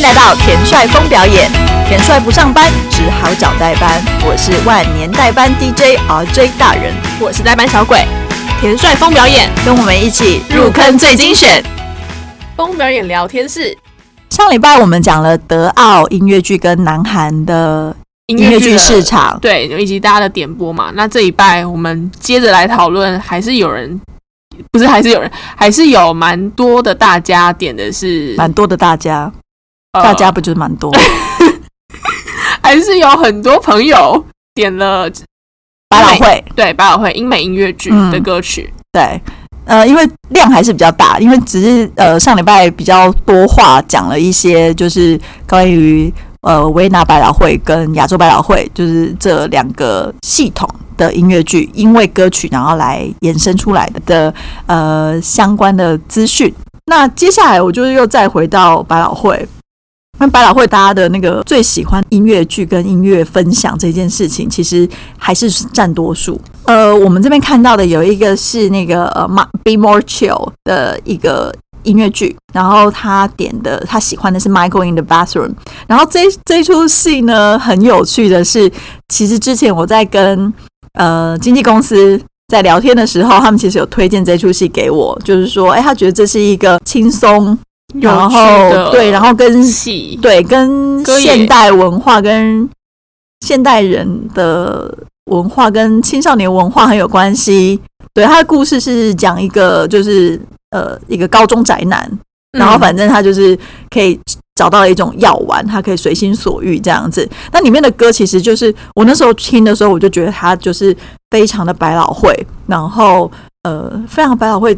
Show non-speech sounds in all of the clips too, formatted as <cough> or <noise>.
迎来到田帅峰表演。田帅不上班，只好找代班。我是万年代班 DJ RJ 大人，我是代班小鬼。田帅峰表演，跟我们一起入坑最精选。峰表演聊天室。上礼拜我们讲了德奥音乐剧跟南韩的音乐剧市场，对，以及大家的点播嘛。那这一拜我们接着来讨论，还是有人不是，还是有人，还是有蛮多的大家点的是蛮多的大家，大家不就是蛮多？<laughs> 还是有很多朋友点了百老汇，对百老汇英美音乐剧的歌曲，对，呃，因为量还是比较大，因为只是呃上礼拜比较多话讲了一些，就是关于呃维纳百老汇跟亚洲百老汇，就是这两个系统的音乐剧，因为歌曲然后来延伸出来的的呃相关的资讯。那接下来我就是又再回到百老汇。那百老汇大家的那个最喜欢音乐剧跟音乐分享这件事情，其实还是占多数。呃，我们这边看到的有一个是那个呃，Be More Chill 的一个音乐剧，然后他点的他喜欢的是 Michael in the Bathroom。然后这这出戏呢，很有趣的是，其实之前我在跟呃经纪公司在聊天的时候，他们其实有推荐这出戏给我，就是说，哎，他觉得这是一个轻松。然后对，然后跟戏对跟现代文化跟现代人的文化跟青少年文化很有关系。对，他的故事是讲一个就是呃一个高中宅男，然后反正他就是可以找到了一种药丸，他可以随心所欲这样子。那里面的歌其实就是我那时候听的时候，我就觉得他就是非常的百老汇，然后呃非常百老汇，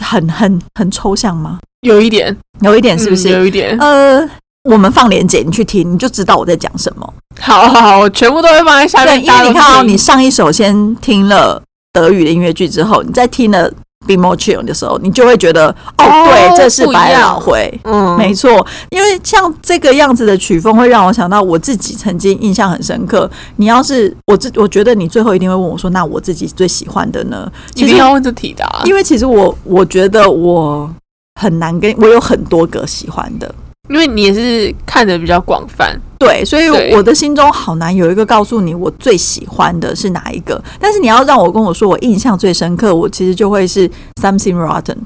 很很很抽象吗？有一点，有一点，是不是？有一点。呃，我们放连结，你去听，你就知道我在讲什么。好好好，我全部都会放在下面。因为你看哦，你上一首先听了德语的音乐剧之后，你再听了《Be More Chill》的时候，你就会觉得，哦，对，这是百老汇。嗯，没错。因为像这个样子的曲风，会让我想到我自己曾经印象很深刻。你要是我自，我觉得你最后一定会问我说，那我自己最喜欢的呢？一定要问这题的。因为其实我，我觉得我。很难跟我有很多个喜欢的，因为你也是看的比较广泛，对，所以我的心中好难有一个告诉你我最喜欢的是哪一个。但是你要让我跟我说我印象最深刻，我其实就会是 Something Rotten。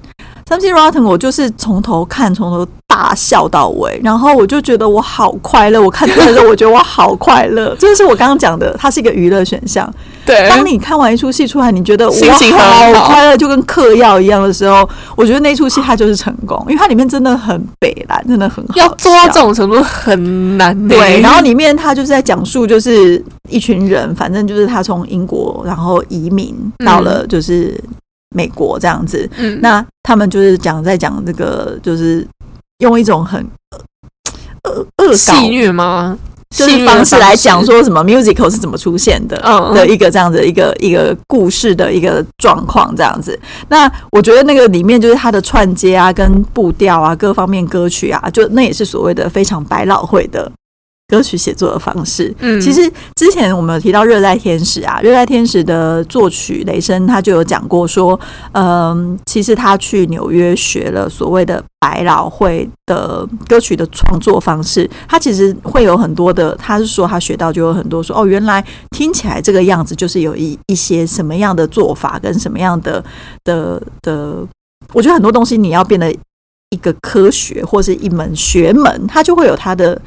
Something Rotten，我就是从头看，从头大笑到尾，然后我就觉得我好快乐。我看的时候，我觉得我好快乐，这就是我刚刚讲的，它是一个娱乐选项。对，当你看完一出戏出来，你觉得我好快乐，就跟嗑药一样的时候，我觉得那出戏它就是成功，因为它里面真的很北蓝，真的很好。要做到这种程度很难。对，然后里面他就是在讲述，就是一群人，反正就是他从英国然后移民到了就是美国这样子。嗯，那他们就是讲在讲这个，就是用一种很恶恶戏虐吗？就是方式来讲说什么 musical 是怎么出现的的一个这样子一个一个故事的一个状况这样子。那我觉得那个里面就是它的串接啊，跟步调啊，各方面歌曲啊，就那也是所谓的非常百老汇的。歌曲写作的方式，嗯，其实之前我们有提到《热带天使》啊，《热带天使》的作曲雷声他就有讲过说，嗯，其实他去纽约学了所谓的百老汇的歌曲的创作方式，他其实会有很多的，他是说他学到就有很多说，哦，原来听起来这个样子就是有一一些什么样的做法跟什么样的的的，我觉得很多东西你要变得一个科学或是一门学门，它就会有它的。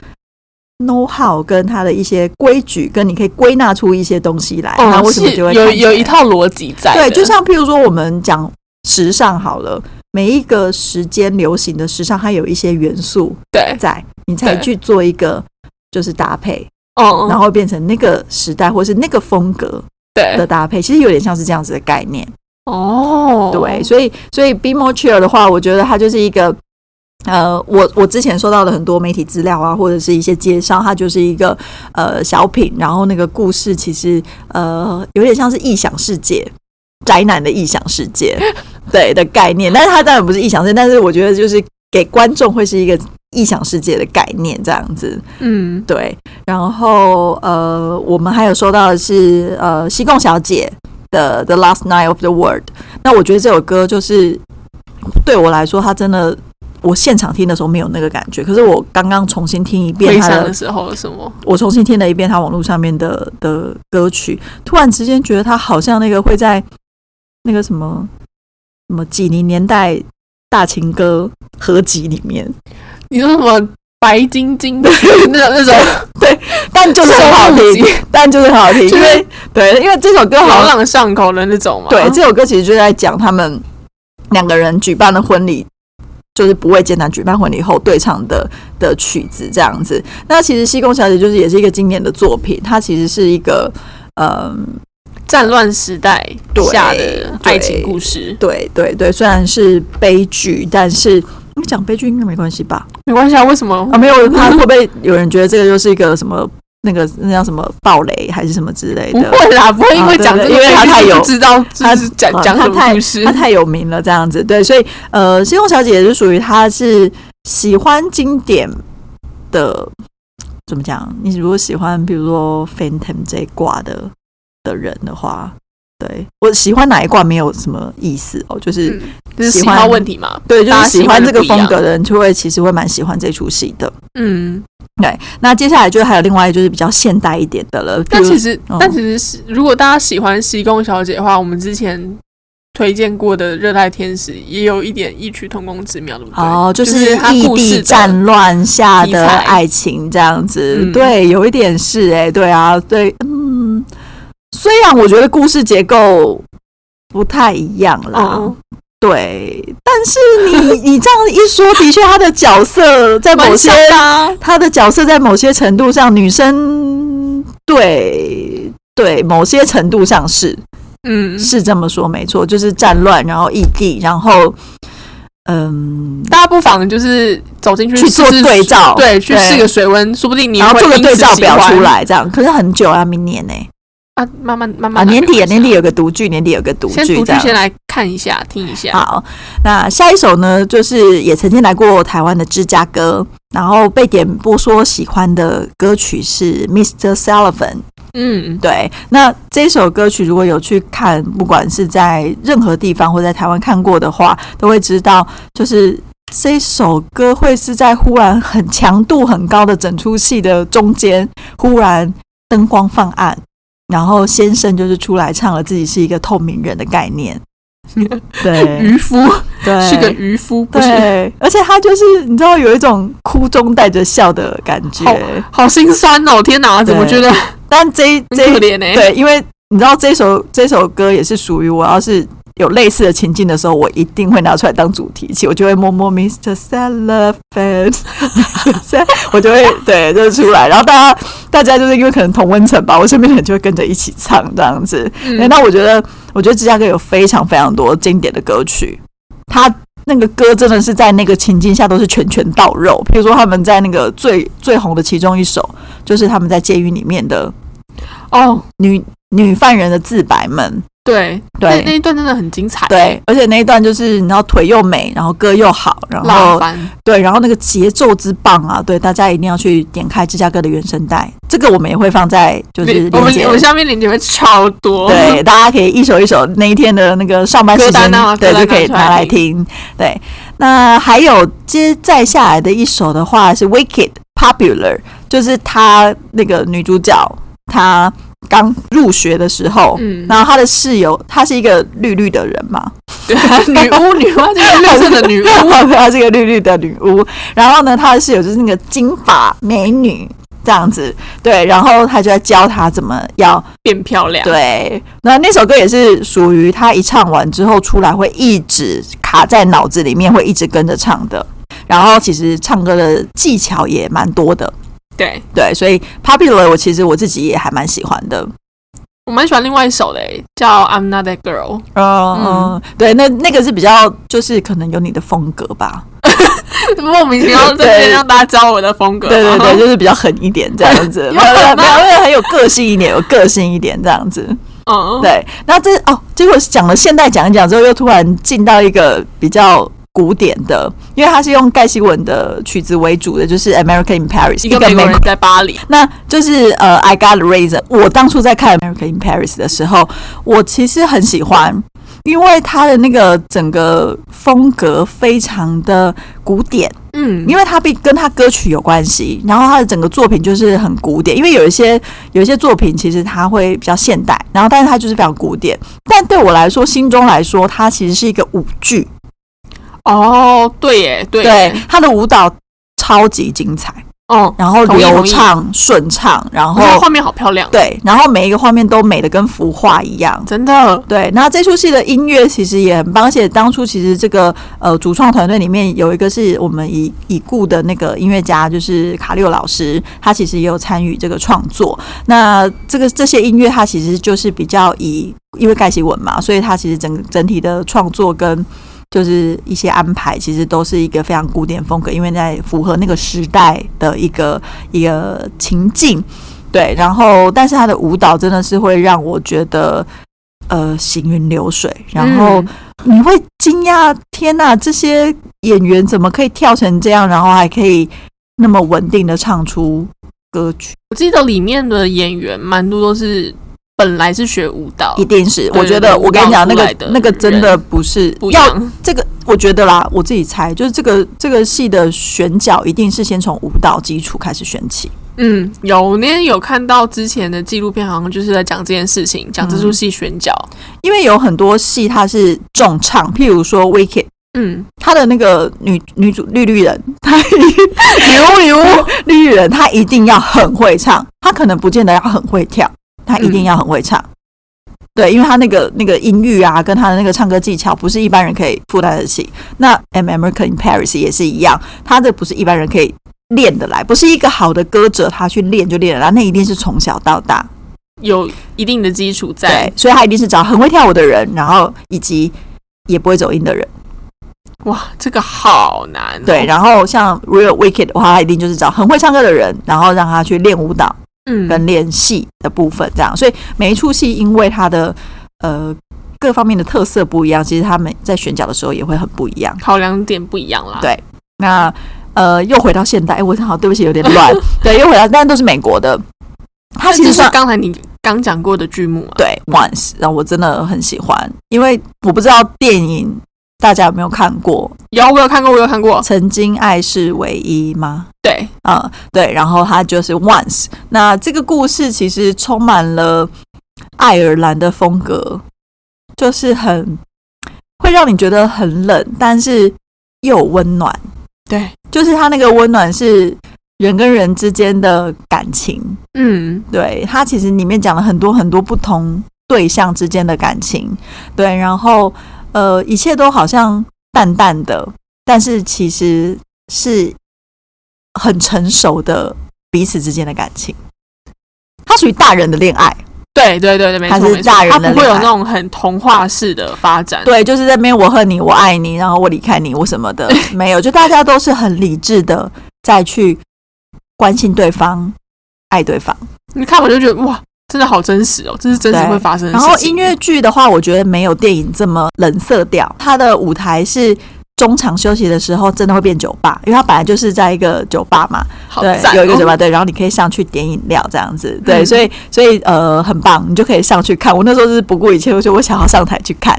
Know how 跟他的一些规矩，跟你可以归纳出一些东西来，那为什么就会有有一套逻辑在？对，就像譬如说我们讲时尚好了，每一个时间流行的时尚，它有一些元素对在，你才去做一个就是搭配，哦，然后变成那个时代或是那个风格对的搭配，其实有点像是这样子的概念哦。对，所以所以 be more chill 的话，我觉得它就是一个。呃，我我之前收到的很多媒体资料啊，或者是一些介绍，它就是一个呃小品，然后那个故事其实呃有点像是异想世界，宅男的异想世界，对的概念。但是它当然不是异想世界，但是我觉得就是给观众会是一个异想世界的概念这样子。嗯，对。然后呃，我们还有收到的是呃西贡小姐的《The Last Night of the World》。那我觉得这首歌就是对我来说，它真的。我现场听的时候没有那个感觉，可是我刚刚重新听一遍他的时候，什么？我重新听了一遍他网络上面的的歌曲，突然之间觉得他好像那个会在那个什么什么几零年代大情歌合集里面。你说什么白晶晶的那种那种？<laughs> 对，但就是很好听，但就是很好听，因为对，因为这首歌朗朗上口的那种嘛。对，这首歌其实就在讲他们两个人举办的婚礼。就是不畏艰难举办婚礼后对唱的的曲子这样子。那其实《西宫小姐》就是也是一个经典的作品，它其实是一个嗯战乱时代下的爱情故事。对对对，虽然是悲剧，但是你讲悲剧应该没关系吧？没关系啊，为什么啊？没有，他会不会有人觉得这个就是一个什么？那个那叫什么暴雷还是什么之类的？不会啦，不会因为讲，因为他太有知道，他是讲讲什么故事，他太有名了，这样子对，所以呃，星空小姐是属于她是喜欢经典的，怎么讲？你如果喜欢比如说 Phantom 这一挂的的人的话，对我喜欢哪一挂没有什么意思哦，就是喜欢问题嘛，对，就是喜欢这个风格的人就会其实会蛮喜欢这出戏的，嗯。对，那接下来就还有另外就是比较现代一点的了。但其实，但其实是如果大家喜欢西宫小姐的话，我们之前推荐过的《热带天使》也有一点异曲同工之妙，对不对？哦，就是异地战乱下的爱情这样子。对，有一点是哎，对啊，对，嗯，虽然我觉得故事结构不太一样啦。对，但是你你这样一说，的确他的角色在某些他的角色在某些程度上，女生对对某些程度上是，嗯，是这么说没错，就是战乱，然后异地，然后嗯，大家不妨就是走进去去做对照，对，去试个水温，说不定你然后做个对照表出来，这样可是很久啊，明年呢。啊，慢慢慢慢啊，年底年底有个独剧，年底有个独剧，先独剧先来看一下，听一下。好，那下一首呢，就是也曾经来过台湾的芝加哥，然后被点播说喜欢的歌曲是 Mr. Sullivan。嗯，对。那这首歌曲如果有去看，不管是在任何地方或在台湾看过的话，都会知道，就是这首歌会是在忽然很强度很高的整出戏的中间，忽然灯光放暗。然后先生就是出来唱了自己是一个透明人的概念，<laughs> 对渔夫，对是个渔夫，对，而且他就是你知道有一种哭中带着笑的感觉，好心酸哦！天哪，怎么觉得？但这这可怜呢？对，因为你知道这首这首歌也是属于我要是。有类似的情境的时候，我一定会拿出来当主题曲，我就会摸摸 Mr. Cellophane，<laughs> 我就会对，就出来，然后大家大家就是因为可能同温层吧，我身边的人就会跟着一起唱这样子。那我觉得，我觉得芝加哥有非常非常多经典的歌曲，他那个歌真的是在那个情境下都是拳拳到肉。比如说他们在那个最最红的其中一首，就是他们在监狱里面的哦，女女犯人的自白们。对对，那一段真的很精彩。对，而且那一段就是你知道腿又美，然后歌又好，然后对，然后那个节奏之棒啊！对，大家一定要去点开芝加哥的原声带，这个我们也会放在就是我们我们下面链接会超多，对，大家可以一首一首那一天的那个上班时间对就可以拿来听。对，那还有接再下来的一首的话是《Wicked Popular》，就是他那个女主角她。刚入学的时候，嗯，然后他的室友，她是一个绿绿的人嘛，对，<laughs> 女巫，女巫，这个绿色的女巫，<laughs> 她是一个绿绿的女巫。然后呢，她的室友就是那个金发美女这样子，对，然后他就在教她怎么要变漂亮。对，那那首歌也是属于他一唱完之后出来会一直卡在脑子里面，会一直跟着唱的。然后其实唱歌的技巧也蛮多的。对。对，所以 popular 我其实我自己也还蛮喜欢的，我蛮喜欢另外一首的，叫 I'm Not That Girl。嗯。嗯，对，那那个是比较就是可能有你的风格吧，<laughs> 莫名其妙对让大家知道我的风格，对对对，就是比较狠一点这样子，<laughs> 没有没有很有个性一点，有个性一点这样子。嗯，对，那这哦，结果讲了现代讲一讲之后，又突然进到一个比较。古典的，因为它是用盖希文的曲子为主的，就是《American in Paris》，一个美国人在巴黎。那就是呃，《I Got a Reason》。我当初在看《American in Paris》的时候，我其实很喜欢因为他的那个整个风格非常的古典，嗯，因为他必跟他歌曲有关系，然后他的整个作品就是很古典。因为有一些有一些作品其实它会比较现代，然后但是它就是非常古典。但对我来说，心中来说，它其实是一个舞剧。哦，对耶，对对，他的舞蹈超级精彩。哦，然后流畅顺畅，然后画面好漂亮，对，然后每一个画面都美的跟幅画一样，真的。对，那这出戏的音乐其实也很棒，而且当初其实这个呃主创团队里面有一个是我们已已故的那个音乐家，就是卡六老师，他其实也有参与这个创作。那这个这些音乐，它其实就是比较以因为盖希文嘛，所以他其实整整体的创作跟。就是一些安排，其实都是一个非常古典风格，因为在符合那个时代的一个一个情境，对。然后，但是他的舞蹈真的是会让我觉得，呃，行云流水。然后你会惊讶，天哪，这些演员怎么可以跳成这样，然后还可以那么稳定的唱出歌曲？我记得里面的演员蛮多都是。本来是学舞蹈，一定是。我觉得我跟你讲，那个那个真的不是要这个。我觉得啦，我自己猜，就是这个这个戏的选角一定是先从舞蹈基础开始选起。嗯，有那天有看到之前的纪录片，好像就是在讲这件事情，讲这出戏选角。因为有很多戏它是重唱，譬如说《Wicked》，嗯，他的那个女女主绿绿人，她女巫女巫绿绿人，她一定要很会唱，她可能不见得要很会跳。他一定要很会唱，对，因为他那个那个音域啊，跟他的那个唱歌技巧，不是一般人可以负担得起。那《M American in Paris》也是一样，他这不是一般人可以练得来，不是一个好的歌者，他去练就练得来，那一定是从小到大有一定的基础在，所以他一定是找很会跳舞的人，然后以及也不会走音的人。哇，这个好难。对，然后像《Real Wicked》的话，他一定就是找很会唱歌的人，然后让他去练舞蹈。嗯，跟练戏的部分这样，所以每一出戏因为它的呃各方面的特色不一样，其实他们在选角的时候也会很不一样，考量点不一样啦。对，那呃又回到现代，哎，我好对不起，有点乱。<laughs> 对，又回到，但都是美国的。它其实是刚才你刚讲过的剧目啊。对，Once，然后我真的很喜欢，因为我不知道电影。大家有没有看过？有，我有看过，我有看过。曾经爱是唯一吗？对，啊，对。然后它就是 Once。那这个故事其实充满了爱尔兰的风格，就是很会让你觉得很冷，但是又温暖。对，就是它那个温暖是人跟人之间的感情。嗯，对，它其实里面讲了很多很多不同对象之间的感情。对，然后。呃，一切都好像淡淡的，但是其实是很成熟的彼此之间的感情。它属于大人的恋爱，对对对对，没错没错，它不会有那种很童话式的发展。对，就是在那边我恨你，我爱你，然后我离开你，我什么的 <laughs> 没有，就大家都是很理智的再去关心对方、爱对方。你看，我就觉得哇。真的好真实哦，这是真实会发生的。然后音乐剧的话，我觉得没有电影这么冷色调。它的舞台是中场休息的时候，真的会变酒吧，因为它本来就是在一个酒吧嘛。对，有一个酒吧，对，然后你可以上去点饮料这样子。对，所以所以呃很棒，你就可以上去看。我那时候是不顾一切，我说我想要上台去看。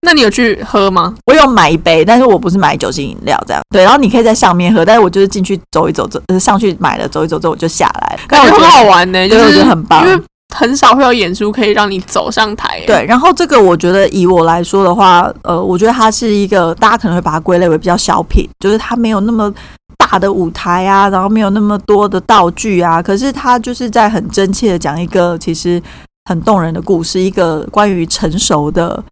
那你有去喝吗？我有买一杯，但是我不是买酒精饮料这样。对，然后你可以在上面喝，但是我就是进去走一走，走上去买了走一走之后我就下来。感觉很好玩呢，就是我觉得很棒，因为。很少会有演出可以让你走上台。对，然后这个我觉得以我来说的话，呃，我觉得它是一个大家可能会把它归类为比较小品，就是它没有那么大的舞台啊，然后没有那么多的道具啊，可是它就是在很真切的讲一个其实很动人的故事，一个关于成熟的。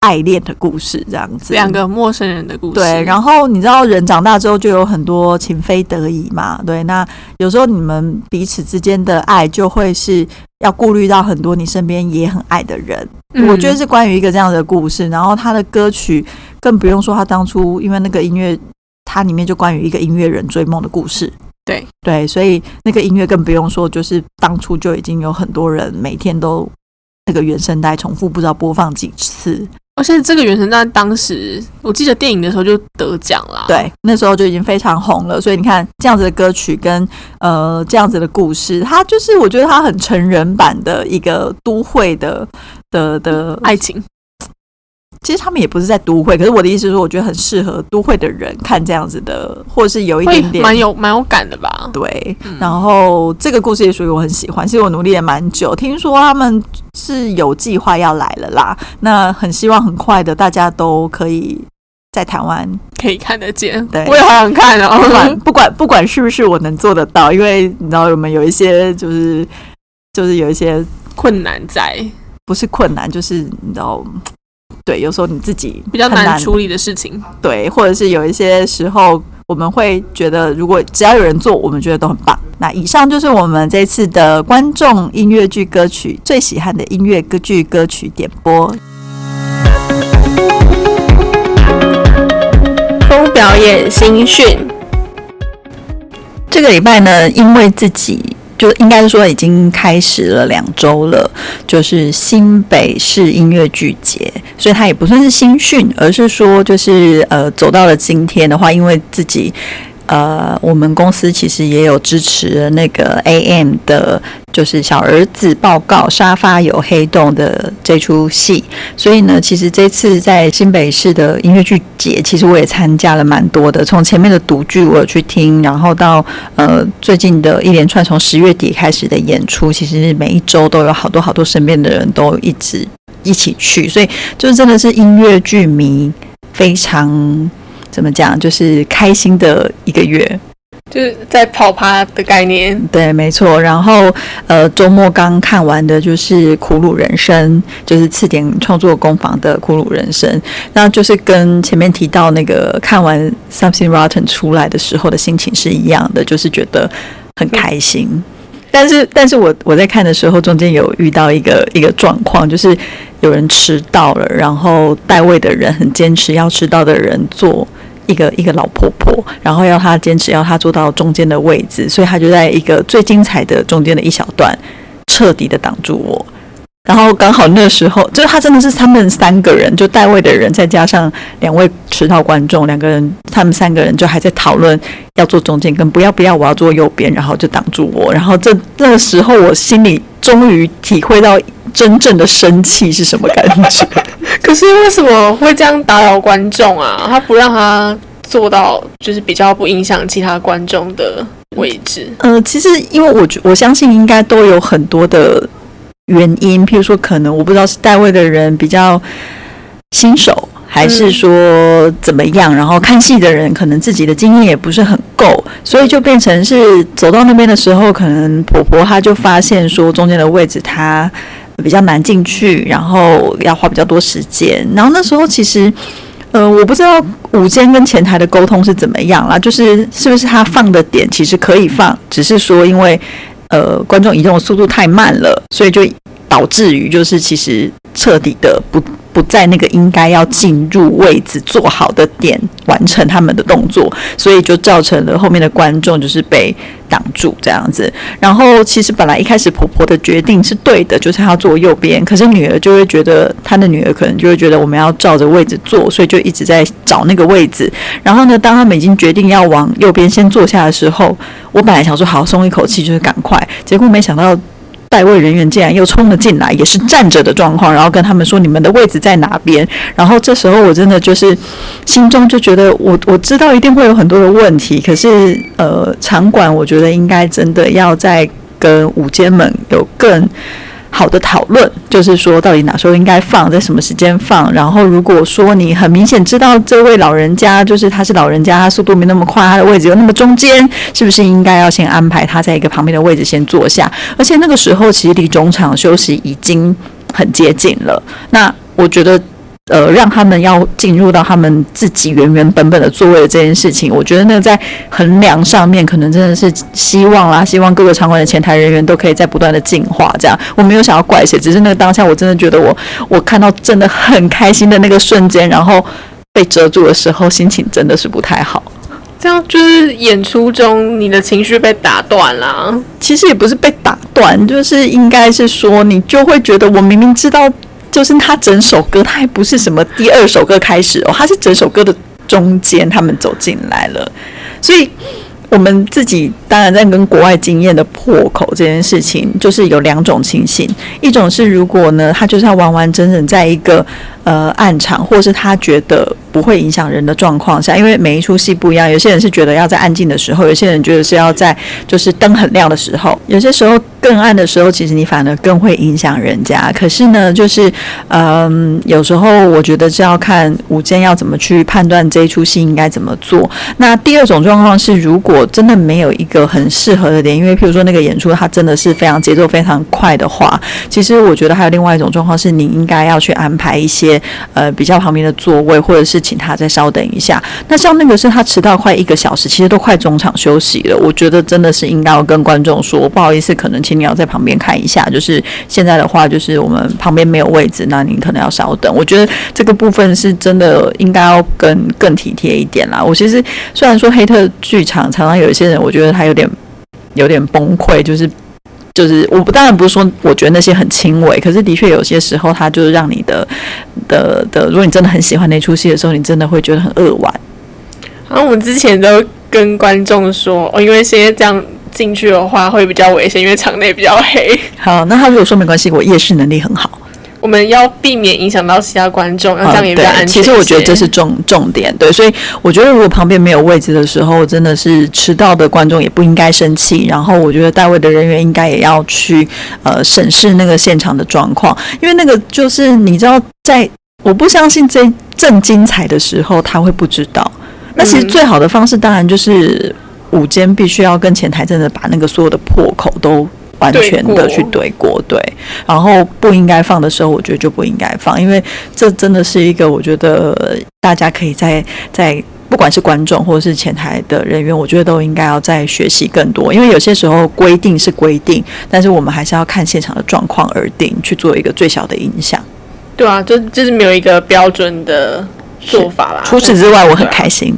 爱恋的故事，这样子，两个陌生人的故事。对，然后你知道，人长大之后就有很多情非得已嘛。对，那有时候你们彼此之间的爱，就会是要顾虑到很多你身边也很爱的人。我觉得是关于一个这样的故事。然后他的歌曲更不用说，他当初因为那个音乐，它里面就关于一个音乐人追梦的故事。对对，所以那个音乐更不用说，就是当初就已经有很多人每天都那个原声带重复不知道播放几次。而且这个原神在当时，我记得电影的时候就得奖了。对，那时候就已经非常红了。所以你看，这样子的歌曲跟呃这样子的故事，它就是我觉得它很成人版的一个都会的的的爱情。其实他们也不是在都会，可是我的意思是说，我觉得很适合都会的人看这样子的，或者是有一点点蛮有蛮有感的吧。对，然后这个故事也属于我很喜欢，其实我努力了蛮久，听说他们是有计划要来了啦，那很希望很快的大家都可以在台湾可以看得见。对，我也好想看哦。不管不管不管是不是我能做得到，因为你知道我们有一些就是就是有一些困难在，不是困难，就是你知道。对，有时候你自己比较难处理的事情，对，或者是有一些时候，我们会觉得，如果只要有人做，我们觉得都很棒。那以上就是我们这次的观众音乐剧歌曲最喜欢的音乐歌剧歌曲点播。风表演新训，这个礼拜呢，因为自己。就应该说已经开始了两周了，就是新北市音乐剧节，所以他也不算是新训，而是说就是呃走到了今天的话，因为自己。呃，我们公司其实也有支持那个 AM 的，就是小儿子报告沙发有黑洞的这出戏，所以呢，其实这次在新北市的音乐剧节，其实我也参加了蛮多的。从前面的独剧我有去听，然后到呃最近的一连串从十月底开始的演出，其实每一周都有好多好多身边的人都一直一起去，所以就真的是音乐剧迷非常。怎么讲？就是开心的一个月，就是在跑趴的概念。对，没错。然后，呃，周末刚看完的就是《苦鲁人生》，就是次点创作工坊的《苦鲁人生》。那就是跟前面提到那个看完《Something Rotten》出来的时候的心情是一样的，就是觉得很开心。但是，但是我我在看的时候，中间有遇到一个一个状况，就是有人迟到了，然后代位的人很坚持要迟到的人坐。一个一个老婆婆，然后要她坚持要她坐到中间的位置，所以她就在一个最精彩的中间的一小段，彻底的挡住我。然后刚好那时候，就他真的是他们三个人，就代位的人，再加上两位迟到观众，两个人，他们三个人就还在讨论要坐中间跟不要不要，我要坐右边，然后就挡住我。然后这那个时候，我心里终于体会到真正的生气是什么感觉。可是为什么会这样打扰观众啊？他不让他坐到就是比较不影响其他观众的位置。呃，其实因为我我相信应该都有很多的。原因，譬如说，可能我不知道是代位的人比较新手，还是说怎么样。然后看戏的人可能自己的经验也不是很够，所以就变成是走到那边的时候，可能婆婆她就发现说中间的位置她比较难进去，然后要花比较多时间。然后那时候其实，呃，我不知道午间跟前台的沟通是怎么样啦，就是是不是他放的点其实可以放，只是说因为。呃，观众移动的速度太慢了，所以就导致于就是其实彻底的不不在那个应该要进入位置坐好的点完成他们的动作，所以就造成了后面的观众就是被挡住这样子。然后其实本来一开始婆婆的决定是对的，就是她要坐右边，可是女儿就会觉得她的女儿可能就会觉得我们要照着位置坐，所以就一直在找那个位置。然后呢，当他们已经决定要往右边先坐下的时候，我本来想说好松一口气，就是赶快，结果没想到。在位人员竟然又冲了进来，也是站着的状况，然后跟他们说：“你们的位置在哪边？”然后这时候我真的就是心中就觉得，我我知道一定会有很多的问题，可是呃，场馆我觉得应该真的要再跟舞间们有更。好的讨论就是说，到底哪时候应该放，在什么时间放。然后，如果说你很明显知道这位老人家就是他是老人家，他速度没那么快，他的位置又那么中间，是不是应该要先安排他在一个旁边的位置先坐下？而且那个时候其实离中场休息已经很接近了。那我觉得。呃，让他们要进入到他们自己原原本本的座位的这件事情，我觉得那个在衡量上面，可能真的是希望啦，希望各个场馆的前台人员都可以在不断的进化。这样，我没有想要怪谁，只是那个当下，我真的觉得我我看到真的很开心的那个瞬间，然后被遮住的时候，心情真的是不太好。这样就是演出中你的情绪被打断了。其实也不是被打断，就是应该是说，你就会觉得我明明知道。就是他整首歌，他还不是什么第二首歌开始哦，他是整首歌的中间，他们走进来了，所以我们自己当然在跟国外经验的破口这件事情，就是有两种情形，一种是如果呢，他就是要完完整整在一个呃暗场，或是他觉得。不会影响人的状况下，因为每一出戏不一样。有些人是觉得要在安静的时候，有些人觉得是要在就是灯很亮的时候。有些时候更暗的时候，其实你反而更会影响人家。可是呢，就是嗯，有时候我觉得是要看舞间要怎么去判断这一出戏应该怎么做。那第二种状况是，如果真的没有一个很适合的点，因为譬如说那个演出它真的是非常节奏非常快的话，其实我觉得还有另外一种状况是，你应该要去安排一些呃比较旁边的座位，或者是。请他再稍等一下。那像那个是他迟到快一个小时，其实都快中场休息了。我觉得真的是应该要跟观众说，不好意思，可能请你要在旁边看一下。就是现在的话，就是我们旁边没有位置，那您可能要稍等。我觉得这个部分是真的应该要更更体贴一点啦。我其实虽然说黑特剧场常常有一些人，我觉得他有点有点崩溃，就是。就是我不当然不是说我觉得那些很轻微，可是的确有些时候它就是让你的的的，如果你真的很喜欢那出戏的时候，你真的会觉得很扼腕。然后我们之前都跟观众说哦，因为现在这样进去的话会比较危险，因为场内比较黑。好，那他如果说没关系，我夜视能力很好。我们要避免影响到其他观众，要这样也比较安全。其实我觉得这是重重点，对，所以我觉得如果旁边没有位置的时候，真的是迟到的观众也不应该生气。然后我觉得带位的人员应该也要去呃审视那个现场的状况，因为那个就是你知道，在我不相信这正精彩的时候他会不知道。那其实最好的方式当然就是午间必须要跟前台真的把那个所有的破口都。完全的去对过对，然后不应该放的时候，我觉得就不应该放，因为这真的是一个我觉得大家可以在在不管是观众或者是前台的人员，我觉得都应该要再学习更多，因为有些时候规定是规定，但是我们还是要看现场的状况而定，去做一个最小的影响。对啊，就就是没有一个标准的做法啦。除此之外，我很开心。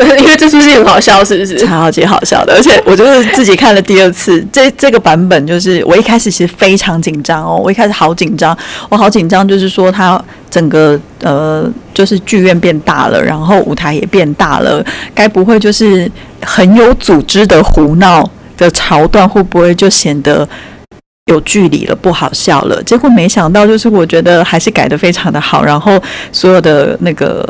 <laughs> 因为这出戏很好笑，是不是？超级好笑的，而且我就是自己看了第二次，这这个版本就是我一开始其实非常紧张哦，我一开始好紧张，我好紧张，就是说它整个呃就是剧院变大了，然后舞台也变大了，该不会就是很有组织的胡闹的桥段会不会就显得？有距离了，不好笑了。结果没想到，就是我觉得还是改的非常的好。然后所有的那个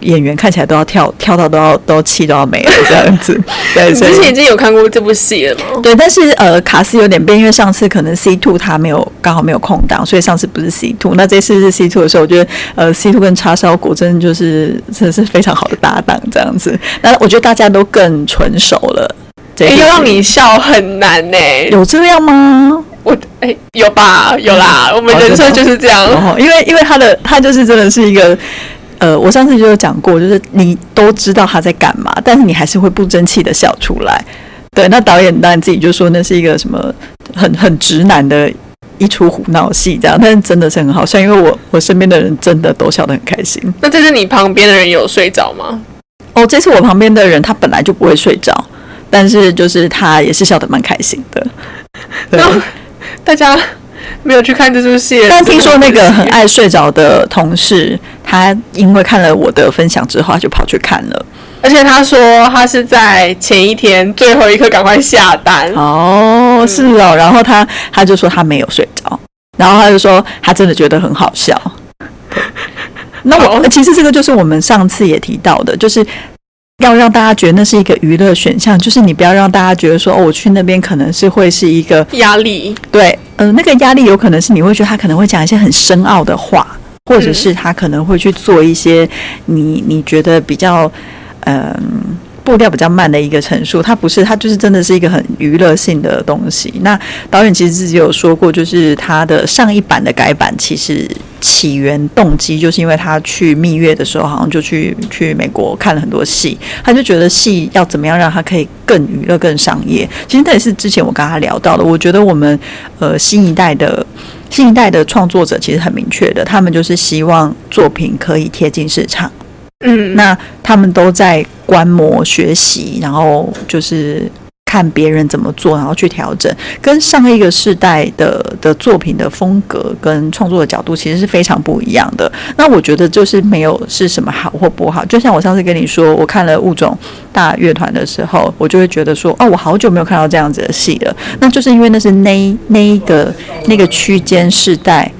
演员看起来都要跳，跳到都要都气都要没了这样子。<laughs> 对，之前已经有看过这部戏了吗？对，但是呃，卡斯有点变，因为上次可能 C two 他没有刚好没有空档，所以上次不是 C two，那这次是 C two 的时候，我觉得呃 C two 跟叉烧果真就是真的是非常好的搭档这样子。那我觉得大家都更纯熟了。要让你笑很难呢，有这样吗？我哎，有吧，有啦。我们人生就是这样，哦因为因为他的他就是真的是一个，呃，我上次就有讲过，就是你都知道他在干嘛，但是你还是会不争气的笑出来。对，那导演当然自己就说那是一个什么很很直男的一出胡闹戏这样，但是真的是很好笑，因为我我身边的人真的都笑得很开心。那这是你旁边的人有睡着吗？哦，这次我旁边的人他本来就不会睡着，但是就是他也是笑得蛮开心的。对。大家没有去看这出戏，但听说那个 <laughs> 很爱睡着的同事，他因为看了我的分享之后，他就跑去看了。而且他说他是在前一天最后一刻赶快下单。哦，是哦。然后他他就说他没有睡着，然后他就说他真的觉得很好笑。那我其实这个就是我们上次也提到的，就是。要让大家觉得那是一个娱乐选项，就是你不要让大家觉得说哦，我去那边可能是会是一个压力。对，嗯，那个压力有可能是你会觉得他可能会讲一些很深奥的话，或者是他可能会去做一些你你觉得比较嗯步调比较慢的一个陈述。它不是，它就是真的是一个很娱乐性的东西。那导演其实自己有说过，就是他的上一版的改版其实。起源动机就是因为他去蜜月的时候，好像就去去美国看了很多戏，他就觉得戏要怎么样让他可以更娱乐、更商业。其实这也是之前我跟他聊到的。我觉得我们呃新一代的新一代的创作者其实很明确的，他们就是希望作品可以贴近市场。嗯，那他们都在观摩学习，然后就是看别人怎么做，然后去调整，跟上一个世代的的作品的风格跟创作的角度其实是非常不一样的。那我觉得就是没有是什么好或不好，就像我上次跟你说，我看了物种大乐团的时候，我就会觉得说，哦，我好久没有看到这样子的戏了。那就是因为那是那那个那个区间世代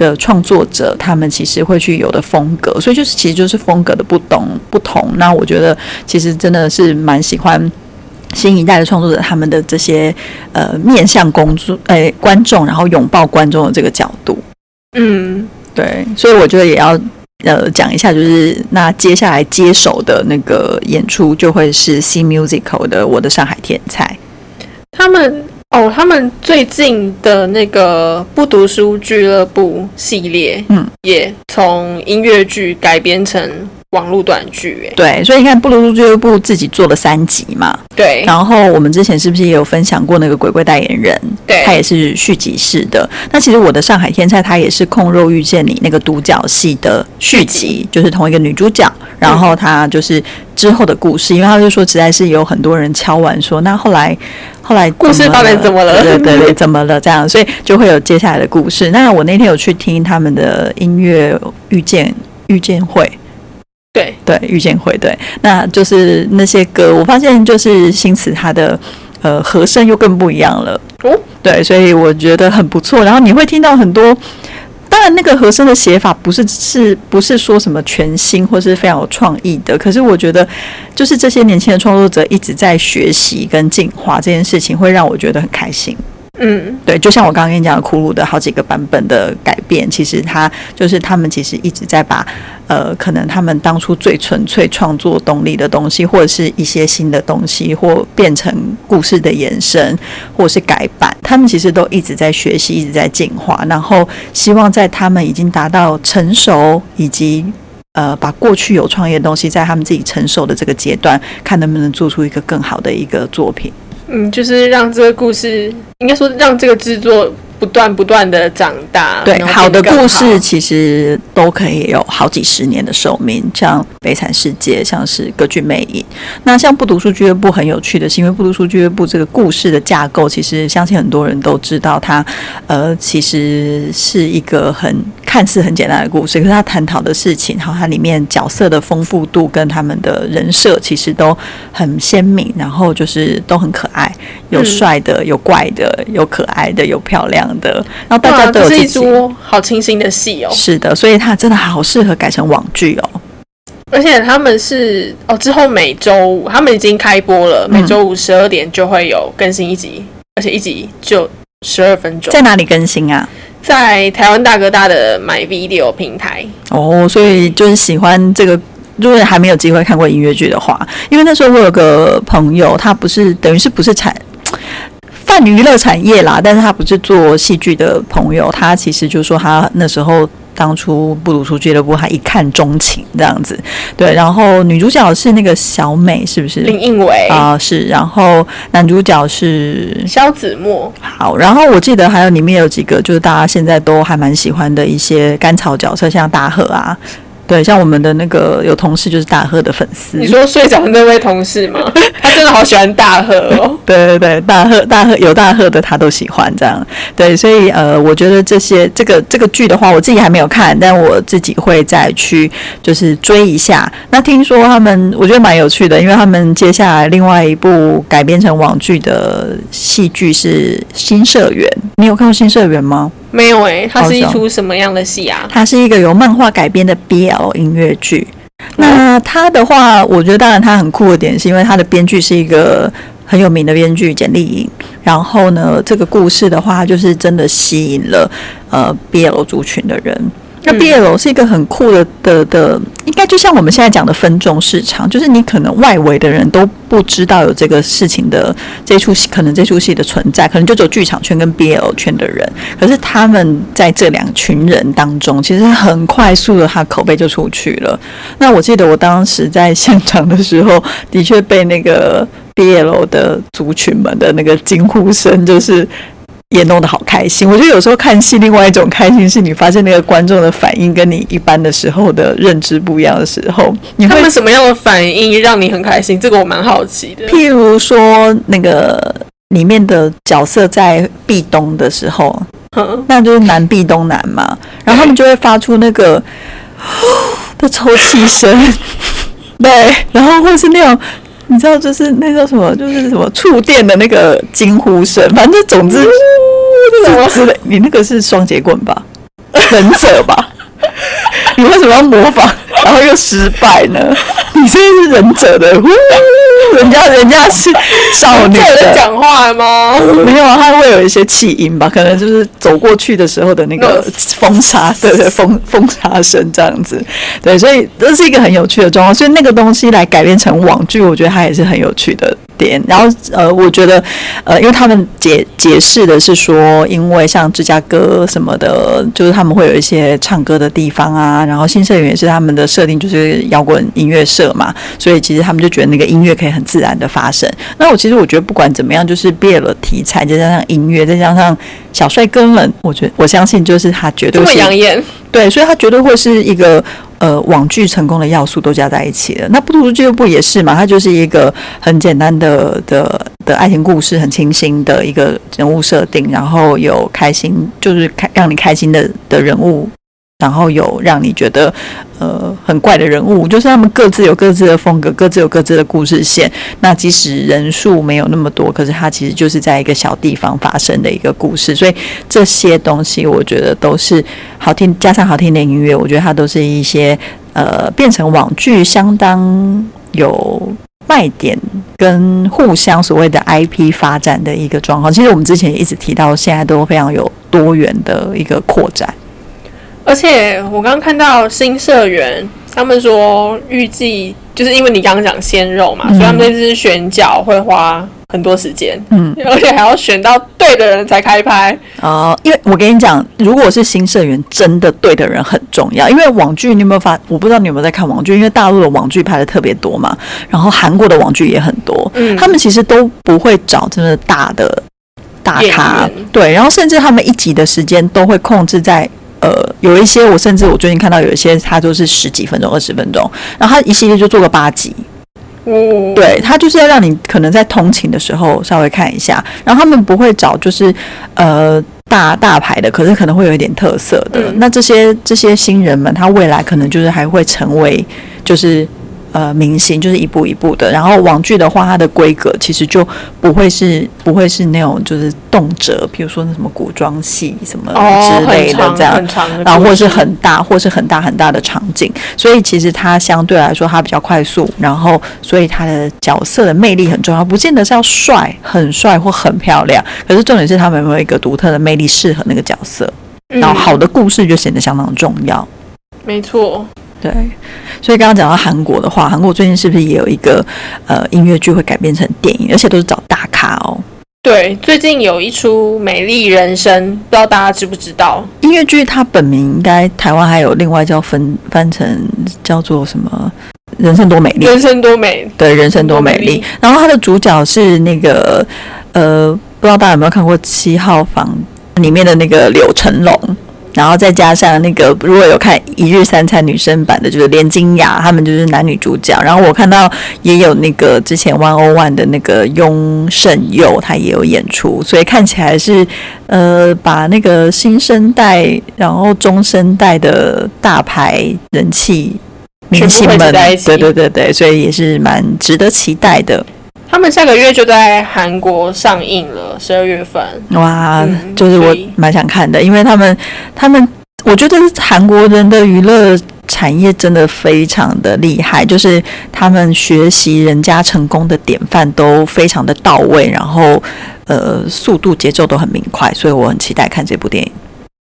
的创作者，他们其实会去有的风格，所以就是其实就是风格的不同不同。那我觉得其实真的是蛮喜欢。新一代的创作者，他们的这些呃面向公众诶观众，然后拥抱观众的这个角度，嗯，对，所以我觉得也要呃讲一下，就是那接下来接手的那个演出就会是新 musical 的《我的上海天才》，他们哦，他们最近的那个不读书俱乐部系列，嗯，也从音乐剧改编成。网络短剧，哎，对，所以你看，布鲁斯俱乐部自己做了三集嘛，对。然后我们之前是不是也有分享过那个鬼鬼代言人？对，他也是续集式的。那其实我的上海天菜，他也是控肉遇见你那个独角戏的续集，就是同一个女主角。然后他就是之后的故事，因为他就说实在是有很多人敲完说，那后来后来故事到底怎么了？对对对，<laughs> 怎么了？这样，所以就会有接下来的故事。那我那天有去听他们的音乐遇见遇见会。对对，遇见会对，那就是那些歌，我发现就是新词它的呃和声又更不一样了哦，对，所以我觉得很不错。然后你会听到很多，当然那个和声的写法不是是不是说什么全新或是非常有创意的，可是我觉得就是这些年轻的创作者一直在学习跟进化这件事情，会让我觉得很开心。嗯，对，就像我刚刚跟你讲的，苦鲁的好几个版本的改变，其实他就是他们其实一直在把呃，可能他们当初最纯粹创作动力的东西，或者是一些新的东西，或变成故事的延伸，或是改版，他们其实都一直在学习，一直在进化，然后希望在他们已经达到成熟，以及呃，把过去有创业的东西，在他们自己成熟的这个阶段，看能不能做出一个更好的一个作品。嗯，就是让这个故事，应该说让这个制作。不断不断的长大，对，好的故事其实都可以有好几十年的寿命，像《悲惨世界》，像是《歌剧魅影》。那像不读书俱乐部很有趣的是，因为不读书俱乐部这个故事的架构，其实相信很多人都知道，它呃其实是一个很看似很简单的故事，可是他探讨的事情，然后它里面角色的丰富度跟他们的人设其实都很鲜明，然后就是都很可爱，有帅的，有怪的，有可爱的，有漂亮。的，然后大家都有自己好清新的戏哦。是的，所以它真的好适合改成网剧哦。而且他们是哦，之后每周五他们已经开播了，每周五十二点就会有更新一集，而且一集就十二分钟。在哪里更新啊？在台湾大哥大的 My Video 平台哦。所以就是喜欢这个，如果还没有机会看过音乐剧的话，因为那时候我有个朋友，他不是等于是不是产。泛娱乐产业啦，但是他不是做戏剧的朋友，他其实就说他那时候当初不读书俱乐部，他一看钟情这样子，对，然后女主角是那个小美，是不是林应伟啊？是，然后男主角是肖子墨。好，然后我记得还有里面有几个，就是大家现在都还蛮喜欢的一些甘草角色，像大贺啊。对，像我们的那个有同事就是大贺的粉丝。你说睡着那位同事吗？<laughs> 他真的好喜欢大贺哦。<laughs> 对对对，大贺大贺有大贺的他都喜欢这样。对，所以呃，我觉得这些这个这个剧的话，我自己还没有看，但我自己会再去就是追一下。那听说他们我觉得蛮有趣的，因为他们接下来另外一部改编成网剧的戏剧是《新社员》，你有看过《新社员》吗？没有诶，它是一出什么样的戏啊？它是一个由漫画改编的 BL 音乐剧。那它的话，我觉得当然它很酷的点，是因为它的编剧是一个很有名的编剧简丽颖。然后呢，这个故事的话，就是真的吸引了呃 BL 族群的人。那 BL 是一个很酷的的的，应该就像我们现在讲的分众市场，就是你可能外围的人都不知道有这个事情的这出戏，可能这出戏的存在，可能就只有剧场圈跟 BL 圈的人。可是他们在这两群人当中，其实很快速的，他口碑就出去了。那我记得我当时在现场的时候，的确被那个 BL 的族群们的那个惊呼声，就是。也弄得好开心。我觉得有时候看戏，另外一种开心是你发现那个观众的反应跟你一般的时候的认知不一样的时候，你他们什么样的反应让你很开心？这个我蛮好奇的。譬如说，那个里面的角色在壁咚的时候，那就是男壁咚男嘛，然后他们就会发出那个 <gasps> 的抽泣声，<laughs> 对，然后或是那种。你知道，就是那叫什么，就是什么触电的那个惊呼声，反正总之，之类。你那个是双节棍吧？<laughs> 忍者吧？你为什么要模仿，然后又失败呢？你是忍者的，人家人家是少女的讲话吗？没有啊，他会有一些气音吧？可能就是走过去的时候的那个风沙，对对，风风沙声这样子。对，所以这是一个很有趣的状况。所以那个东西来改编成网剧，我觉得它也是很有趣的。点，然后呃，我觉得呃，因为他们解解释的是说，因为像芝加哥什么的，就是他们会有一些唱歌的地方啊，然后新社员是他们的设定，就是摇滚音乐社嘛，所以其实他们就觉得那个音乐可以很自然的发生。那我其实我觉得不管怎么样，就是变了题材，再加上音乐，再加上小帅哥们，我觉得我相信就是他绝对会养眼，对，所以他绝对会是一个。呃，网剧成功的要素都加在一起了。那《不读俱乐部》也是嘛，它就是一个很简单的的的爱情故事，很清新的一个人物设定，然后有开心，就是开让你开心的的人物。然后有让你觉得呃很怪的人物，就是他们各自有各自的风格，各自有各自的故事线。那即使人数没有那么多，可是它其实就是在一个小地方发生的一个故事。所以这些东西我觉得都是好听，加上好听的音乐，我觉得它都是一些呃变成网剧相当有卖点跟互相所谓的 IP 发展的一个状况。其实我们之前也一直提到，现在都非常有多元的一个扩展。而且我刚刚看到新社员，他们说预计就是因为你刚刚讲鲜肉嘛，所以他们这次选角会花很多时间，嗯，而且还要选到对的人才开拍哦。因为我跟你讲，如果是新社员，真的对的人很重要。因为网剧你有没有发？我不知道你有没有在看网剧，因为大陆的网剧拍的特别多嘛，然后韩国的网剧也很多，嗯，他们其实都不会找真的大的大咖，对，然后甚至他们一集的时间都会控制在。呃，有一些我甚至我最近看到有一些，它就是十几分钟、二十分钟，然后他一系列就做个八集。嗯，对，他就是要让你可能在通勤的时候稍微看一下，然后他们不会找就是呃大大牌的，可是可能会有一点特色的。那这些这些新人们，他未来可能就是还会成为就是。呃，明星就是一步一步的，然后网剧的话，它的规格其实就不会是不会是那种就是动辄，比如说那什么古装戏什么之类的这样，然后或是很大或是很大很大的场景，所以其实它相对来说它比较快速，然后所以它的角色的魅力很重要，不见得是要帅很帅或很漂亮，可是重点是他们有一个独特的魅力适合那个角色，然后好的故事就显得相当重要。没错。对，所以刚刚讲到韩国的话，韩国最近是不是也有一个呃音乐剧会改编成电影，而且都是找大咖哦？对，最近有一出《美丽人生》，不知道大家知不知道？音乐剧它本名应该台湾还有另外叫分翻成叫做什么《人生多美丽》？人生多美？对，人生多美丽。然后它的主角是那个呃，不知道大家有没有看过《七号房》里面的那个柳成龙。然后再加上那个，如果有看《一日三餐》女生版的，就是连金雅他们就是男女主角。然后我看到也有那个之前 One O One 的那个雍胜佑，他也有演出，所以看起来是呃把那个新生代，然后中生代的大牌人气明星们，对对对对，所以也是蛮值得期待的。他们下个月就在韩国上映了，十二月份。哇，就是我蛮想看的，因为他们，他们，我觉得韩国人的娱乐产业真的非常的厉害，就是他们学习人家成功的典范都非常的到位，然后呃，速度节奏都很明快，所以我很期待看这部电影。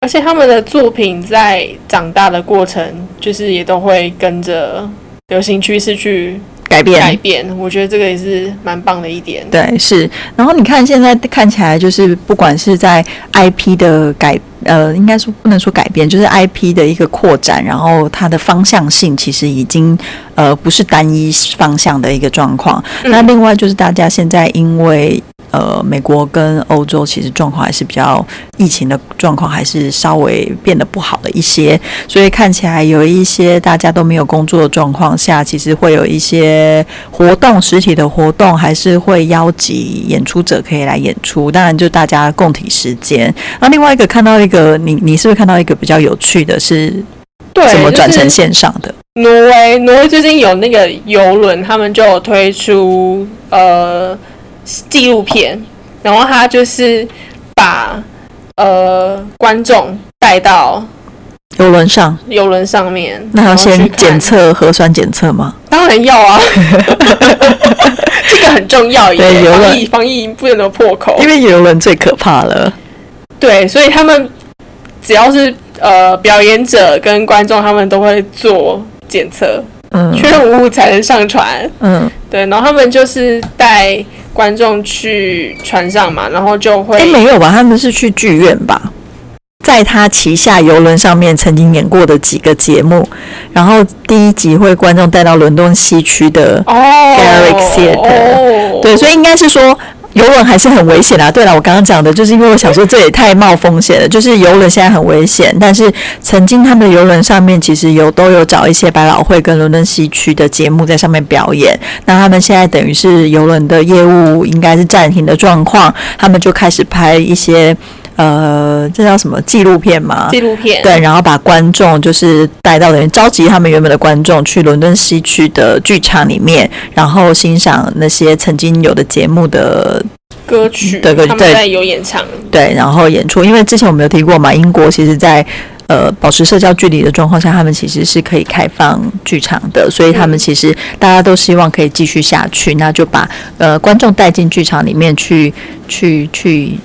而且他们的作品在长大的过程，就是也都会跟着流行趋势去。改变，改变，我觉得这个也是蛮棒的一点。对，是。然后你看，现在看起来就是，不管是在 IP 的改，呃，应该说不能说改变，就是 IP 的一个扩展，然后它的方向性其实已经呃不是单一方向的一个状况。那另外就是大家现在因为。呃，美国跟欧洲其实状况还是比较疫情的状况还是稍微变得不好的一些，所以看起来有一些大家都没有工作的状况下，其实会有一些活动，实体的活动还是会邀集演出者可以来演出，当然就大家共体时间。那另外一个看到一个，你你是不是看到一个比较有趣的是，对，怎么转成线上的？挪威，挪威最近有那个游轮，他们就有推出呃纪录片，然后他就是把呃观众带到游轮上，游轮上面，那要先检测核酸检测吗？当然要啊，<laughs> 这个很重要，对，防疫防疫不能破口，因为游轮最可怕了。对，所以他们只要是呃表演者跟观众，他们都会做。检测，嗯，确认无误才能上船，嗯，对，然后他们就是带观众去船上嘛，然后就会，哎，没有吧？他们是去剧院吧？在他旗下游轮上面曾经演过的几个节目，然后第一集会观众带到伦敦西区的 Garrick Theatre，对，所以应该是说。游轮还是很危险啊！对了，我刚刚讲的就是因为我想说这也太冒风险了。就是游轮现在很危险，但是曾经他们的游轮上面其实有都有找一些百老汇跟伦敦西区的节目在上面表演。那他们现在等于是游轮的业务应该是暂停的状况，他们就开始拍一些。呃，这叫什么纪录片吗？纪录片对，然后把观众就是带到等于召集他们原本的观众去伦敦西区的剧场里面，然后欣赏那些曾经有的节目的歌曲，对对对，有演唱，对，然后演出。因为之前我们有提过嘛，英国其实，在呃保持社交距离的状况下，他们其实是可以开放剧场的，所以他们其实大家都希望可以继续下去，那就把呃观众带进剧场里面去，去去。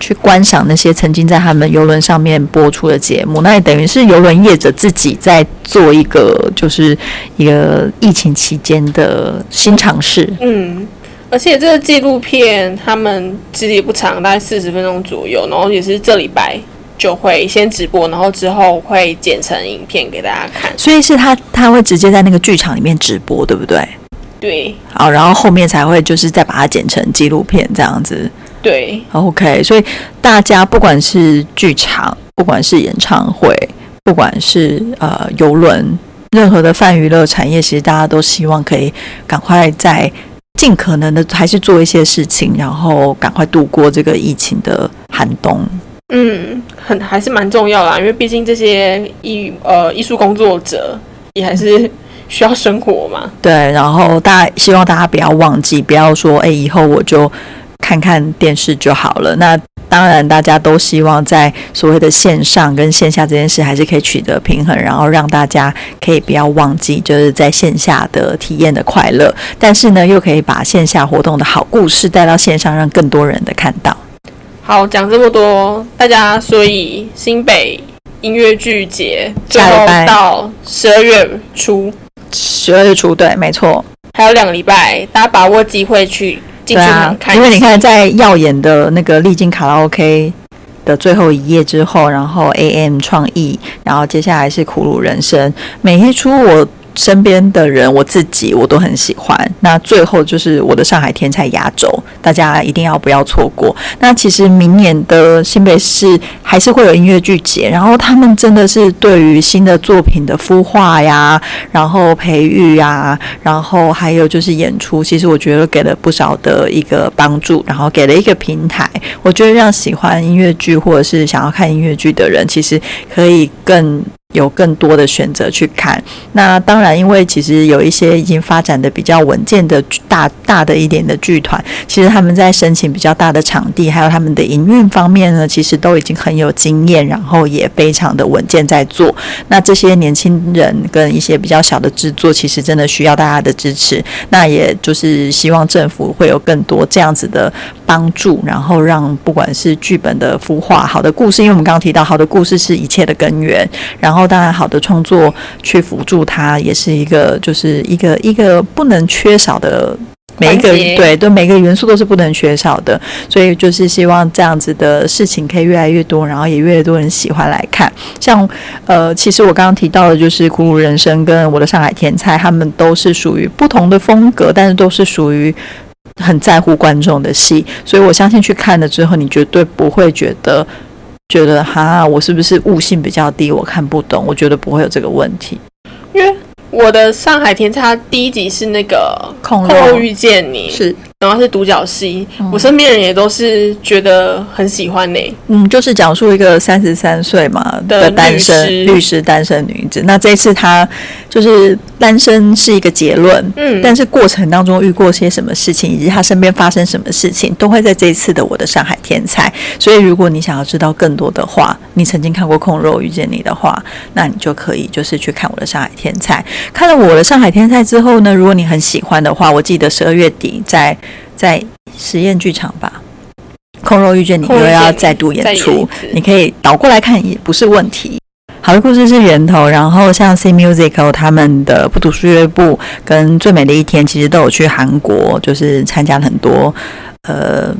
去观赏那些曾经在他们游轮上面播出的节目，那也等于是游轮业者自己在做一个，就是一个疫情期间的新尝试。嗯，而且这个纪录片他们其实也不长，大概四十分钟左右，然后也是这礼拜就会先直播，然后之后会剪成影片给大家看。所以是他他会直接在那个剧场里面直播，对不对？对。好，然后后面才会就是再把它剪成纪录片这样子。对，OK，所以大家不管是剧场，不管是演唱会，不管是呃游轮，任何的泛娱乐产业，其实大家都希望可以赶快在尽可能的还是做一些事情，然后赶快度过这个疫情的寒冬。嗯，很还是蛮重要啦，因为毕竟这些艺呃艺术工作者也还是需要生活嘛。对，然后大家希望大家不要忘记，不要说哎以后我就。看看电视就好了。那当然，大家都希望在所谓的线上跟线下这件事还是可以取得平衡，然后让大家可以不要忘记就是在线下的体验的快乐，但是呢，又可以把线下活动的好故事带到线上，让更多人的看到。好，讲这么多，大家所以新北音乐剧节最后到十二月初，十二月初对，没错，还有两个礼拜，大家把握机会去。对啊，因为你看，在耀眼的那个历经卡拉 OK 的最后一页之后，然后 AM 创意，然后接下来是苦鲁人生，每一出我。身边的人，我自己我都很喜欢。那最后就是我的上海天才压轴，大家一定要不要错过。那其实明年的新北市还是会有音乐剧节，然后他们真的是对于新的作品的孵化呀，然后培育呀，然后还有就是演出，其实我觉得给了不少的一个帮助，然后给了一个平台。我觉得让喜欢音乐剧或者是想要看音乐剧的人，其实可以更。有更多的选择去看，那当然，因为其实有一些已经发展的比较稳健的大大的一点的剧团，其实他们在申请比较大的场地，还有他们的营运方面呢，其实都已经很有经验，然后也非常的稳健在做。那这些年轻人跟一些比较小的制作，其实真的需要大家的支持。那也就是希望政府会有更多这样子的帮助，然后让不管是剧本的孵化，好的故事，因为我们刚刚提到，好的故事是一切的根源，然后。然后，当然，好的创作去辅助它，也是一个，就是一个一个不能缺少的每一个对，对每个元素都是不能缺少的。所以，就是希望这样子的事情可以越来越多，然后也越来越多人喜欢来看。像呃，其实我刚刚提到的，就是《苦鲁人生》跟我的《上海甜菜》，他们都是属于不同的风格，但是都是属于。很在乎观众的戏，所以我相信去看了之后，你绝对不会觉得觉得哈，我是不是悟性比较低，我看不懂？我觉得不会有这个问题，因为我的《上海天差》第一集是那个《空肉遇见你》，是。然后是独角戏，我身边人也都是觉得很喜欢呢。嗯，就是讲述一个三十三岁嘛的单身律师，单身女子。那这次她就是单身是一个结论，嗯，但是过程当中遇过些什么事情，以及她身边发生什么事情，都会在这一次的《我的上海天才》。所以，如果你想要知道更多的话，你曾经看过《空肉遇见你》的话，那你就可以就是去看《我的上海天才》。看了《我的上海天才》之后呢，如果你很喜欢的话，我记得十二月底在。在实验剧场吧，《空肉遇见你》又要再度演出，你可以倒过来看也不是问题。好的故事是源头，然后像 C Music 他们的不读书乐部跟最美的一天，其实都有去韩国，就是参加很多呃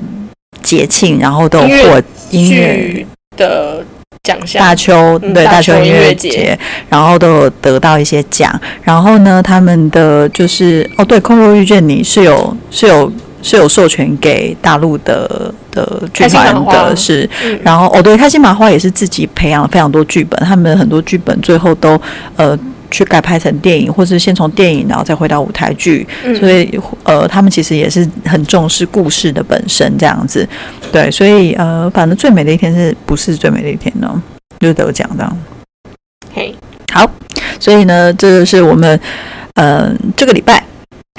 节庆，然后都有获音乐的奖项。大邱对大邱音乐节，然后都有得到一些奖。然后呢，他们的就是哦，对，《空肉遇见你》是有是有。是有授权给大陆的的剧团的，是，然后哦，对，开心麻花也是自己培养了非常多剧本，他们很多剧本最后都呃去改拍成电影，或是先从电影然后再回到舞台剧，所以呃他们其实也是很重视故事的本身这样子，对，所以呃反正最美的一天是不是最美的一天呢？就得奖这样。嘿，好，所以呢，这就是我们嗯这个礼拜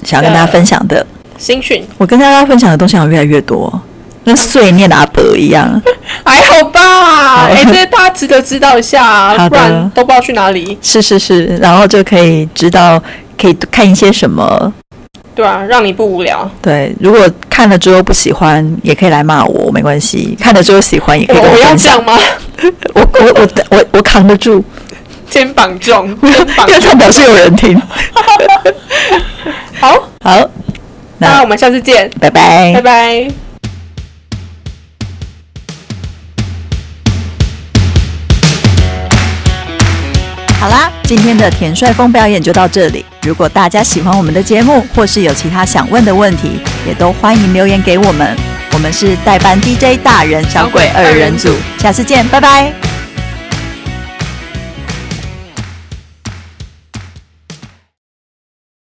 想要跟大家分享的。新讯，我跟大家分享的东西好像越来越多，跟碎念的阿伯一样，<laughs> 还好吧？哎，这大家值得知道一下，<laughs> 不然都不知道去哪里。是是是，然后就可以知道可以看一些什么，对啊，让你不无聊。对，如果看了之后不喜欢，也可以来骂我，没关系。看了之后喜欢，也可以跟我要讲吗？<laughs> 我我我我我扛得住，肩膀重，肩膀重，表示有人听。好好。那我们下次见，拜拜，拜拜。好啦，今天的田帅峰表演就到这里。如果大家喜欢我们的节目，或是有其他想问的问题，也都欢迎留言给我们。我们是代班 DJ 大人小鬼二人组，下次见，拜拜。